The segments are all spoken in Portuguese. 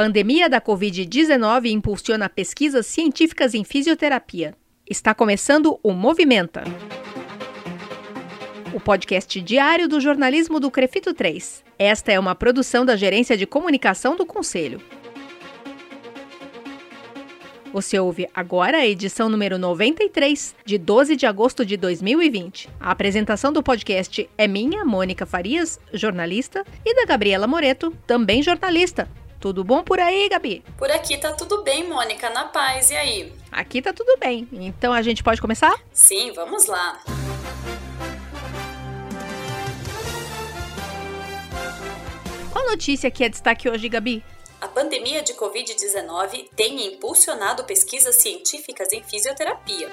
Pandemia da Covid-19 impulsiona pesquisas científicas em fisioterapia. Está começando o Movimenta. O podcast diário do jornalismo do Crefito 3. Esta é uma produção da Gerência de Comunicação do Conselho. Você ouve agora a edição número 93, de 12 de agosto de 2020. A apresentação do podcast é minha, Mônica Farias, jornalista, e da Gabriela Moreto, também jornalista. Tudo bom por aí, Gabi? Por aqui tá tudo bem, Mônica, na paz. E aí? Aqui tá tudo bem. Então a gente pode começar? Sim, vamos lá. Qual notícia que é destaque hoje, Gabi? A pandemia de Covid-19 tem impulsionado pesquisas científicas em fisioterapia.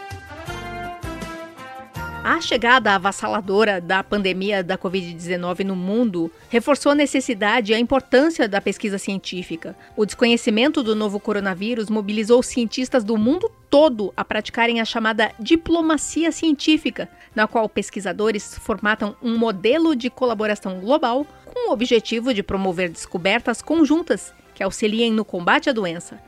A chegada avassaladora da pandemia da Covid-19 no mundo reforçou a necessidade e a importância da pesquisa científica. O desconhecimento do novo coronavírus mobilizou cientistas do mundo todo a praticarem a chamada diplomacia científica, na qual pesquisadores formatam um modelo de colaboração global com o objetivo de promover descobertas conjuntas que auxiliem no combate à doença.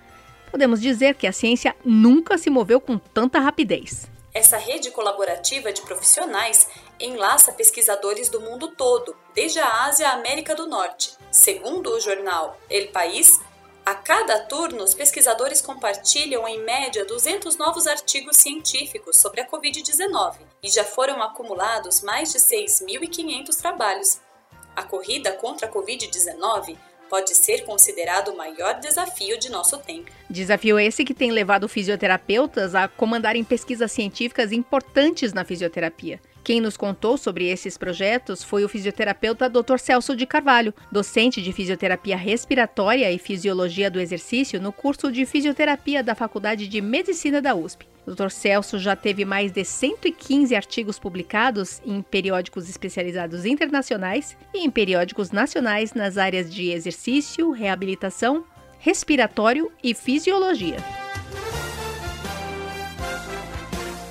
Podemos dizer que a ciência nunca se moveu com tanta rapidez. Essa rede colaborativa de profissionais enlaça pesquisadores do mundo todo, desde a Ásia à América do Norte. Segundo o jornal El País, a cada turno, os pesquisadores compartilham em média 200 novos artigos científicos sobre a Covid-19 e já foram acumulados mais de 6.500 trabalhos. A corrida contra a Covid-19 pode ser considerado o maior desafio de nosso tempo. Desafio esse que tem levado fisioterapeutas a comandarem pesquisas científicas importantes na fisioterapia. Quem nos contou sobre esses projetos foi o fisioterapeuta Dr. Celso de Carvalho, docente de fisioterapia respiratória e fisiologia do exercício no curso de fisioterapia da Faculdade de Medicina da USP. Dr. Celso já teve mais de 115 artigos publicados em periódicos especializados internacionais e em periódicos nacionais nas áreas de exercício, reabilitação, respiratório e fisiologia.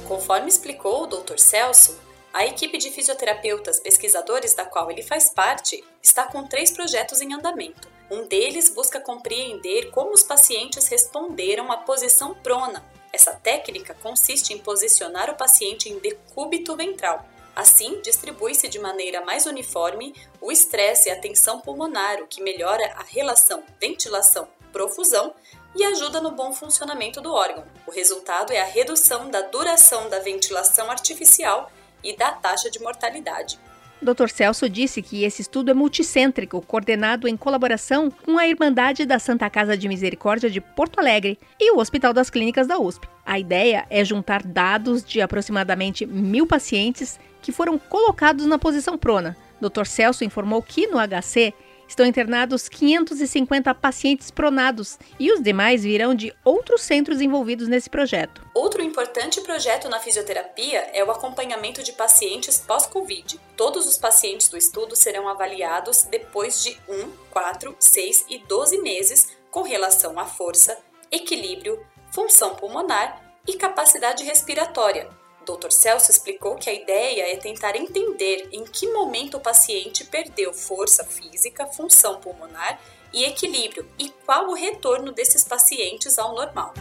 Conforme explicou o Dr. Celso, a equipe de fisioterapeutas pesquisadores da qual ele faz parte está com três projetos em andamento. Um deles busca compreender como os pacientes responderam à posição prona essa técnica consiste em posicionar o paciente em decúbito ventral. Assim, distribui-se de maneira mais uniforme o estresse e a tensão pulmonar, o que melhora a relação ventilação-profusão e ajuda no bom funcionamento do órgão. O resultado é a redução da duração da ventilação artificial e da taxa de mortalidade. Dr. Celso disse que esse estudo é multicêntrico, coordenado em colaboração com a Irmandade da Santa Casa de Misericórdia de Porto Alegre e o Hospital das Clínicas da USP. A ideia é juntar dados de aproximadamente mil pacientes que foram colocados na posição prona. Dr. Celso informou que no HC estão internados 550 pacientes pronados e os demais virão de outros centros envolvidos nesse projeto. Outro importante projeto na fisioterapia é o acompanhamento de pacientes pós-Covid. Todos os pacientes do estudo serão avaliados depois de 1, 4, 6 e 12 meses com relação à força, equilíbrio, função pulmonar e capacidade respiratória, Dr. Celso explicou que a ideia é tentar entender em que momento o paciente perdeu força física, função pulmonar e equilíbrio e qual o retorno desses pacientes ao normal.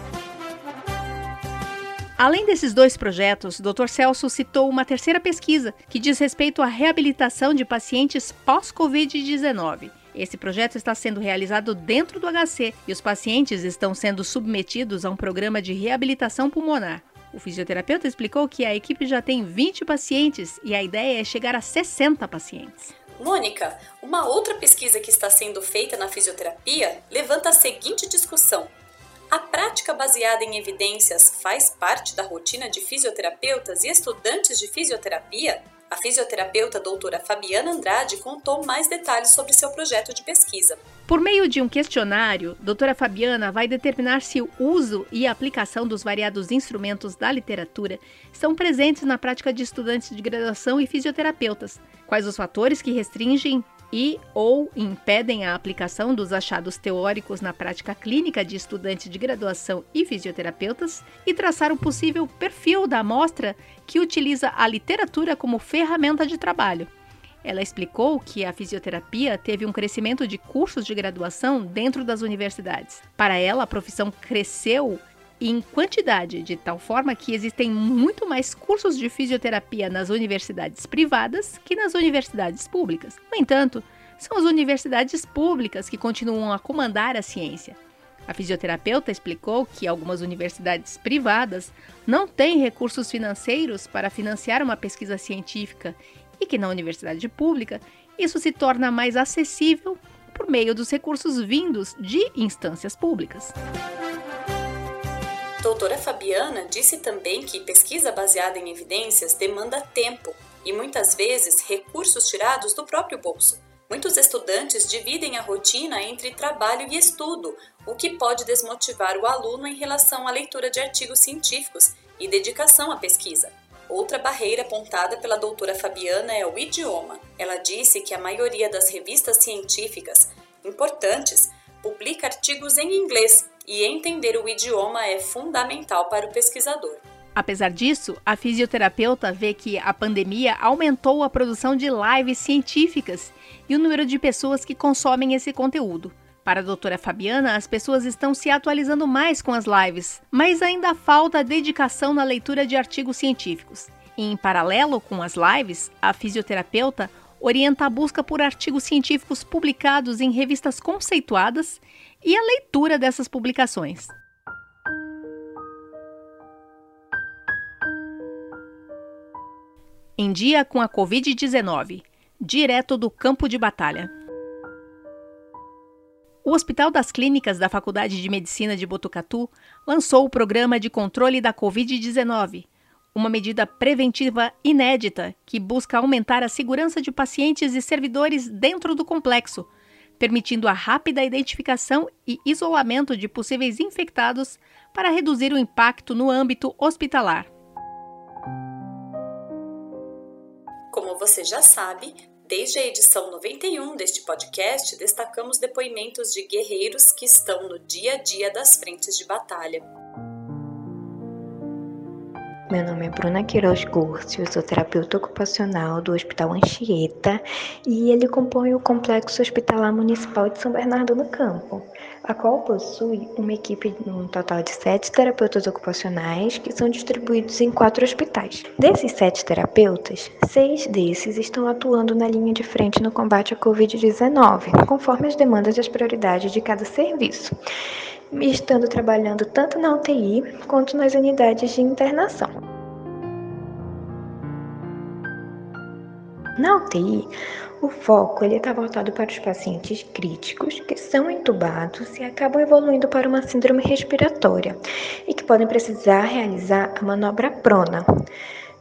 Além desses dois projetos, Dr. Celso citou uma terceira pesquisa que diz respeito à reabilitação de pacientes pós-Covid-19. Esse projeto está sendo realizado dentro do HC e os pacientes estão sendo submetidos a um programa de reabilitação pulmonar. O fisioterapeuta explicou que a equipe já tem 20 pacientes e a ideia é chegar a 60 pacientes. Mônica, uma outra pesquisa que está sendo feita na fisioterapia levanta a seguinte discussão: a prática baseada em evidências faz parte da rotina de fisioterapeutas e estudantes de fisioterapia? A fisioterapeuta doutora Fabiana Andrade contou mais detalhes sobre seu projeto de pesquisa. Por meio de um questionário, doutora Fabiana vai determinar se o uso e a aplicação dos variados instrumentos da literatura estão presentes na prática de estudantes de graduação e fisioterapeutas, quais os fatores que restringem e ou impedem a aplicação dos achados teóricos na prática clínica de estudantes de graduação e fisioterapeutas e traçar o possível perfil da amostra que utiliza a literatura como ferramenta de trabalho. Ela explicou que a fisioterapia teve um crescimento de cursos de graduação dentro das universidades. Para ela, a profissão cresceu em quantidade, de tal forma que existem muito mais cursos de fisioterapia nas universidades privadas que nas universidades públicas. No entanto, são as universidades públicas que continuam a comandar a ciência. A fisioterapeuta explicou que algumas universidades privadas não têm recursos financeiros para financiar uma pesquisa científica e que na universidade pública isso se torna mais acessível por meio dos recursos vindos de instâncias públicas. Doutora Fabiana disse também que pesquisa baseada em evidências demanda tempo e muitas vezes recursos tirados do próprio bolso. Muitos estudantes dividem a rotina entre trabalho e estudo, o que pode desmotivar o aluno em relação à leitura de artigos científicos e dedicação à pesquisa. Outra barreira apontada pela doutora Fabiana é o idioma. Ela disse que a maioria das revistas científicas importantes publica artigos em inglês e entender o idioma é fundamental para o pesquisador. Apesar disso, a fisioterapeuta vê que a pandemia aumentou a produção de lives científicas e o número de pessoas que consomem esse conteúdo. Para a doutora Fabiana, as pessoas estão se atualizando mais com as lives, mas ainda falta dedicação na leitura de artigos científicos. E, em paralelo com as lives, a fisioterapeuta orienta a busca por artigos científicos publicados em revistas conceituadas e a leitura dessas publicações. Em dia com a Covid-19, direto do campo de batalha. O Hospital das Clínicas da Faculdade de Medicina de Botucatu lançou o Programa de Controle da Covid-19, uma medida preventiva inédita que busca aumentar a segurança de pacientes e servidores dentro do complexo, permitindo a rápida identificação e isolamento de possíveis infectados para reduzir o impacto no âmbito hospitalar. Como você já sabe, Desde a edição 91 deste podcast, destacamos depoimentos de guerreiros que estão no dia a dia das frentes de batalha. Meu nome é Bruna Queiroz Curcio, sou terapeuta ocupacional do Hospital Anchieta e ele compõe o Complexo Hospitalar Municipal de São Bernardo do Campo a qual possui uma equipe um total de sete terapeutas ocupacionais que são distribuídos em quatro hospitais. Desses sete terapeutas, seis desses estão atuando na linha de frente no combate à Covid-19, conforme as demandas e as prioridades de cada serviço, estando trabalhando tanto na UTI quanto nas unidades de internação. Na UTI, o foco está voltado para os pacientes críticos que são entubados e acabam evoluindo para uma síndrome respiratória e que podem precisar realizar a manobra prona.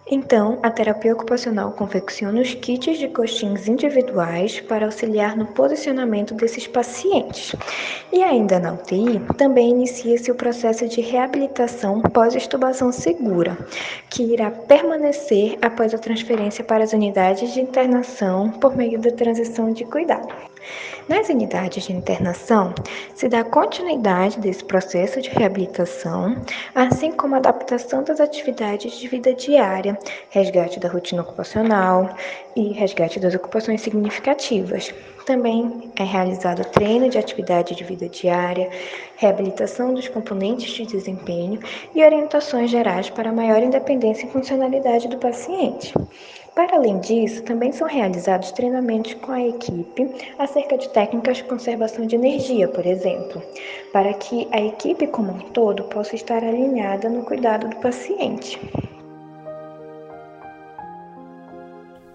Então, a terapia ocupacional confecciona os kits de coxins individuais para auxiliar no posicionamento desses pacientes. E ainda na UTI, também inicia-se o processo de reabilitação pós-estubação segura, que irá permanecer após a transferência para as unidades de internação por meio da transição de cuidado. Nas unidades de internação, se dá continuidade desse processo de reabilitação, assim como adaptação das atividades de vida diária, resgate da rotina ocupacional e resgate das ocupações significativas. Também é realizado treino de atividade de vida diária, reabilitação dos componentes de desempenho e orientações gerais para maior independência e funcionalidade do paciente. Para além disso, também são realizados treinamentos com a equipe acerca de técnicas de conservação de energia, por exemplo, para que a equipe como um todo possa estar alinhada no cuidado do paciente.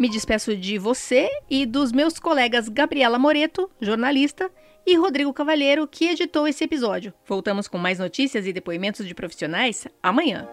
Me despeço de você e dos meus colegas Gabriela Moreto, jornalista, e Rodrigo Cavalheiro, que editou esse episódio. Voltamos com mais notícias e depoimentos de profissionais amanhã.